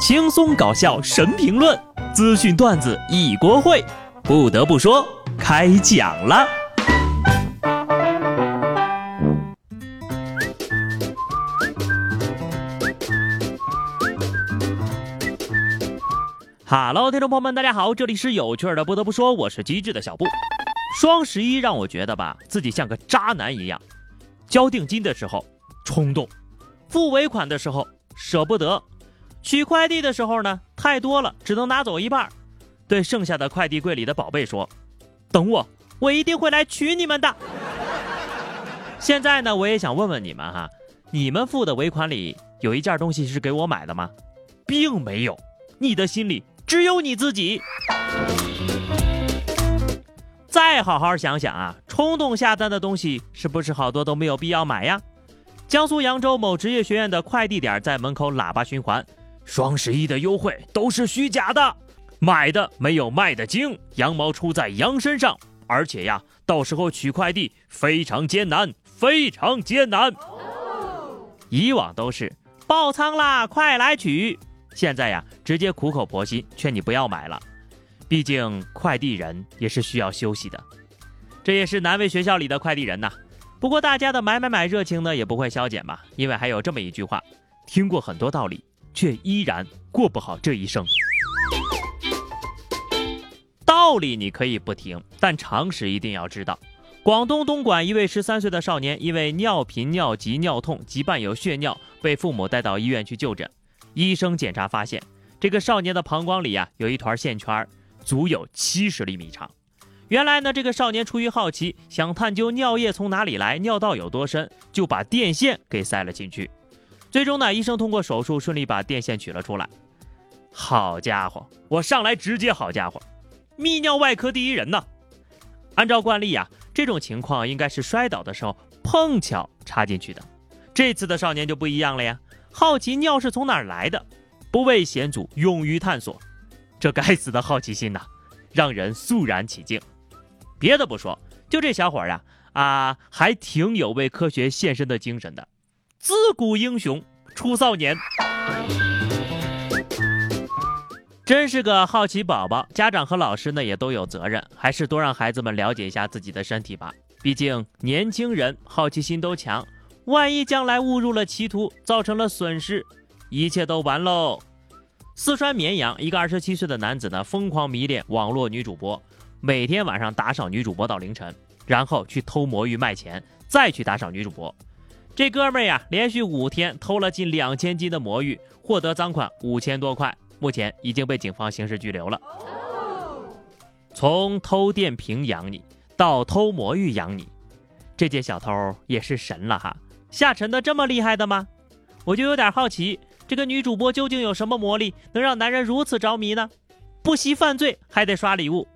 轻松搞笑神评论，资讯段子一锅烩。不得不说，开讲了。Hello，听众朋友们，大家好，这里是有趣的。不得不说，我是机智的小布。双十一让我觉得吧，自己像个渣男一样，交定金的时候冲动，付尾款的时候舍不得。取快递的时候呢，太多了，只能拿走一半。对剩下的快递柜里的宝贝说：“等我，我一定会来取你们的。”现在呢，我也想问问你们哈，你们付的尾款里有一件东西是给我买的吗？并没有，你的心里只有你自己。再好好想想啊，冲动下单的东西是不是好多都没有必要买呀？江苏扬州某职业学院的快递点在门口喇叭循环。双十一的优惠都是虚假的，买的没有卖的精，羊毛出在羊身上，而且呀，到时候取快递非常艰难，非常艰难。以往都是爆仓啦，快来取，现在呀，直接苦口婆心劝你不要买了，毕竟快递人也是需要休息的，这也是难为学校里的快递人呐。不过大家的买买买热情呢，也不会消减嘛，因为还有这么一句话，听过很多道理。却依然过不好这一生。道理你可以不听，但常识一定要知道。广东东莞一位十三岁的少年，因为尿频、尿急、尿痛及伴有血尿，被父母带到医院去就诊。医生检查发现，这个少年的膀胱里啊有一团线圈，足有七十厘米长。原来呢，这个少年出于好奇，想探究尿液从哪里来，尿道有多深，就把电线给塞了进去。最终呢，医生通过手术顺利把电线取了出来。好家伙，我上来直接好家伙，泌尿外科第一人呢。按照惯例呀，这种情况应该是摔倒的时候碰巧插进去的。这次的少年就不一样了呀，好奇尿是从哪儿来的，不畏险阻，勇于探索。这该死的好奇心呐，让人肃然起敬。别的不说，就这小伙呀，啊，还挺有为科学献身的精神的。自古英雄出少年，真是个好奇宝宝。家长和老师呢也都有责任，还是多让孩子们了解一下自己的身体吧。毕竟年轻人好奇心都强，万一将来误入了歧途，造成了损失，一切都完喽。四川绵阳一个二十七岁的男子呢，疯狂迷恋网络女主播，每天晚上打赏女主播到凌晨，然后去偷魔芋卖钱，再去打赏女主播。这哥们儿呀，连续五天偷了近两千斤的魔芋，获得赃款五千多块，目前已经被警方刑事拘留了。从偷电瓶养你到偷魔芋养你，这届小偷也是神了哈！下沉的这么厉害的吗？我就有点好奇，这个女主播究竟有什么魔力，能让男人如此着迷呢？不惜犯罪还得刷礼物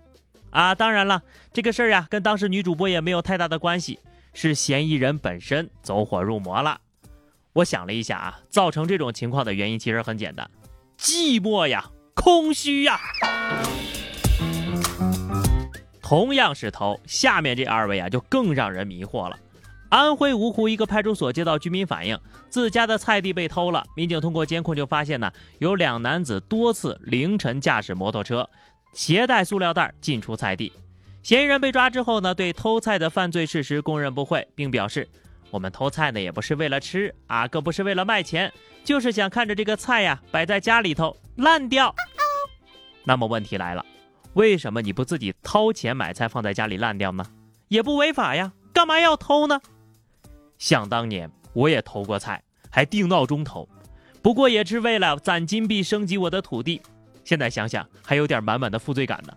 啊！当然了，这个事儿呀，跟当时女主播也没有太大的关系。是嫌疑人本身走火入魔了。我想了一下啊，造成这种情况的原因其实很简单，寂寞呀，空虚呀。同样是偷，下面这二位啊就更让人迷惑了。安徽芜湖一个派出所接到居民反映，自家的菜地被偷了。民警通过监控就发现呢，有两男子多次凌晨驾驶摩托车，携带塑料袋进出菜地。嫌疑人被抓之后呢，对偷菜的犯罪事实供认不讳，并表示：“我们偷菜呢也不是为了吃啊，更不是为了卖钱，就是想看着这个菜呀摆在家里头烂掉。”那么问题来了，为什么你不自己掏钱买菜放在家里烂掉呢？也不违法呀，干嘛要偷呢？想当年我也偷过菜，还定闹钟偷，不过也是为了攒金币升级我的土地。现在想想还有点满满的负罪感呢。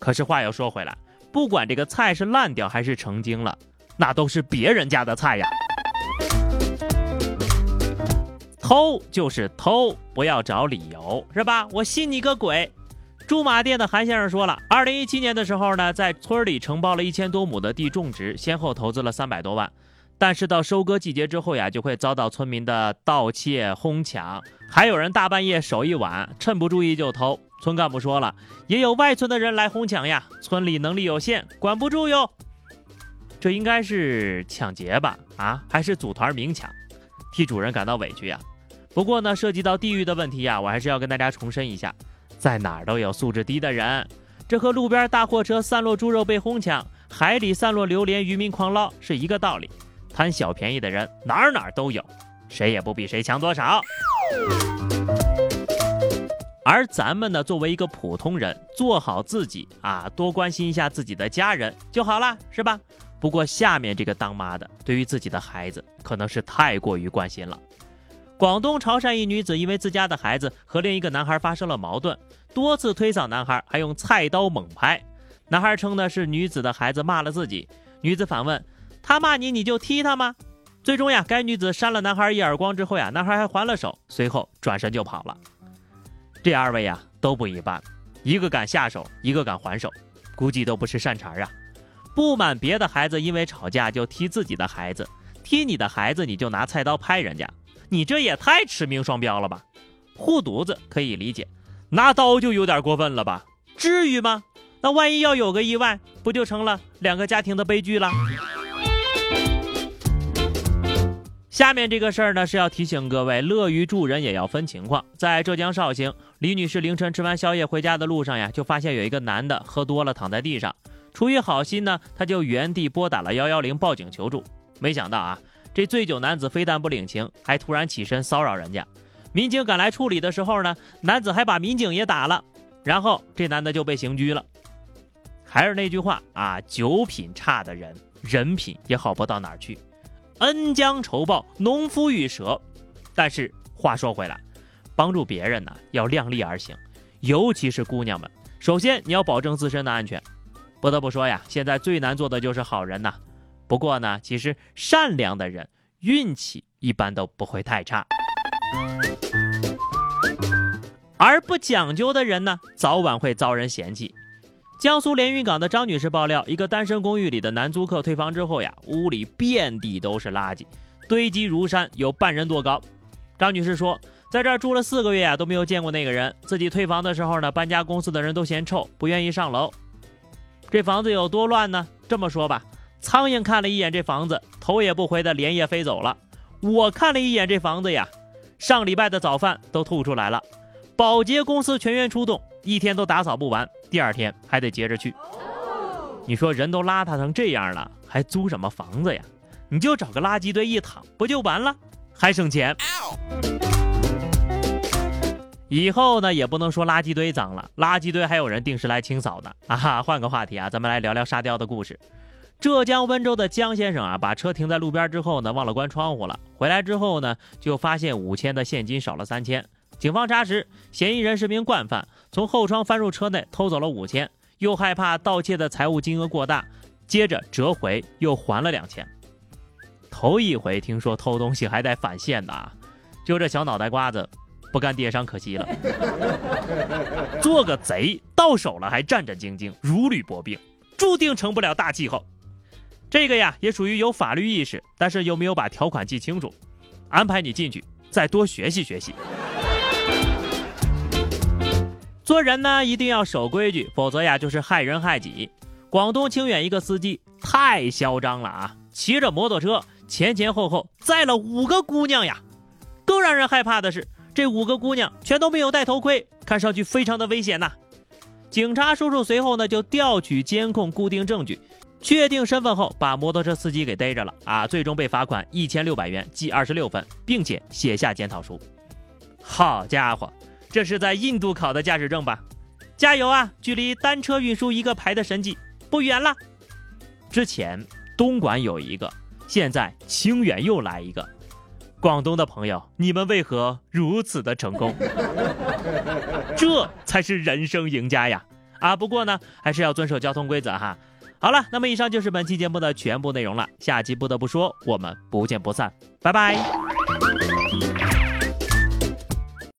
可是话又说回来，不管这个菜是烂掉还是成精了，那都是别人家的菜呀。偷就是偷，不要找理由，是吧？我信你个鬼！驻马店的韩先生说了，二零一七年的时候呢，在村里承包了一千多亩的地种植，先后投资了三百多万，但是到收割季节之后呀，就会遭到村民的盗窃、哄抢，还有人大半夜守一晚，趁不注意就偷。村干部说了，也有外村的人来哄抢呀，村里能力有限，管不住哟。这应该是抢劫吧？啊，还是组团明抢？替主人感到委屈呀。不过呢，涉及到地域的问题呀，我还是要跟大家重申一下，在哪儿都有素质低的人，这和路边大货车散落猪肉被哄抢，海里散落榴莲渔民狂捞是一个道理。贪小便宜的人哪儿哪儿都有，谁也不比谁强多少。而咱们呢，作为一个普通人，做好自己啊，多关心一下自己的家人就好了，是吧？不过下面这个当妈的，对于自己的孩子可能是太过于关心了。广东潮汕一女子因为自家的孩子和另一个男孩发生了矛盾，多次推搡男孩，还用菜刀猛拍。男孩称呢是女子的孩子骂了自己，女子反问：“他骂你你就踢他吗？”最终呀，该女子扇了男孩一耳光之后呀，男孩还还了手，随后转身就跑了。这二位呀都不一般，一个敢下手，一个敢还手，估计都不是善茬啊！不满别的孩子因为吵架就踢自己的孩子，踢你的孩子你就拿菜刀拍人家，你这也太驰名双标了吧！护犊子可以理解，拿刀就有点过分了吧？至于吗？那万一要有个意外，不就成了两个家庭的悲剧了？下面这个事儿呢，是要提醒各位，乐于助人也要分情况。在浙江绍兴，李女士凌晨吃完宵夜回家的路上呀，就发现有一个男的喝多了躺在地上。出于好心呢，她就原地拨打了幺幺零报警求助。没想到啊，这醉酒男子非但不领情，还突然起身骚扰人家。民警赶来处理的时候呢，男子还把民警也打了，然后这男的就被刑拘了。还是那句话啊，酒品差的人，人品也好不到哪儿去。恩将仇报，农夫与蛇。但是话说回来，帮助别人呢要量力而行，尤其是姑娘们，首先你要保证自身的安全。不得不说呀，现在最难做的就是好人呐。不过呢，其实善良的人运气一般都不会太差，而不讲究的人呢，早晚会遭人嫌弃。江苏连云港的张女士爆料，一个单身公寓里的男租客退房之后呀，屋里遍地都是垃圾，堆积如山，有半人多高。张女士说，在这儿住了四个月呀，都没有见过那个人。自己退房的时候呢，搬家公司的人都嫌臭，不愿意上楼。这房子有多乱呢？这么说吧，苍蝇看了一眼这房子，头也不回的连夜飞走了。我看了一眼这房子呀，上礼拜的早饭都吐出来了。保洁公司全员出动，一天都打扫不完。第二天还得接着去，你说人都邋遢成这样了，还租什么房子呀？你就找个垃圾堆一躺，不就完了？还省钱。以后呢，也不能说垃圾堆脏了，垃圾堆还有人定时来清扫呢啊！哈，换个话题啊，咱们来聊聊沙雕的故事。浙江温州的江先生啊，把车停在路边之后呢，忘了关窗户了。回来之后呢，就发现五千的现金少了三千。警方查实，嫌疑人是名惯犯，从后窗翻入车内偷走了五千，又害怕盗窃的财物金额过大，接着折回又还了两千。头一回听说偷东西还带返现的啊！就这小脑袋瓜子，不干电商可惜了。做个贼到手了还战战兢兢，如履薄冰，注定成不了大气候。这个呀，也属于有法律意识，但是又没有把条款记清楚。安排你进去，再多学习学习。做人呢，一定要守规矩，否则呀就是害人害己。广东清远一个司机太嚣张了啊，骑着摩托车前前后后载了五个姑娘呀。更让人害怕的是，这五个姑娘全都没有戴头盔，看上去非常的危险呐。警察叔叔随后呢就调取监控，固定证据，确定身份后，把摩托车司机给逮着了啊，最终被罚款一千六百元，记二十六分，并且写下检讨书。好家伙！这是在印度考的驾驶证吧？加油啊！距离单车运输一个牌的神迹不远了。之前东莞有一个，现在清远又来一个。广东的朋友，你们为何如此的成功？这才是人生赢家呀！啊，不过呢，还是要遵守交通规则哈。好了，那么以上就是本期节目的全部内容了。下期不得不说，我们不见不散，拜拜。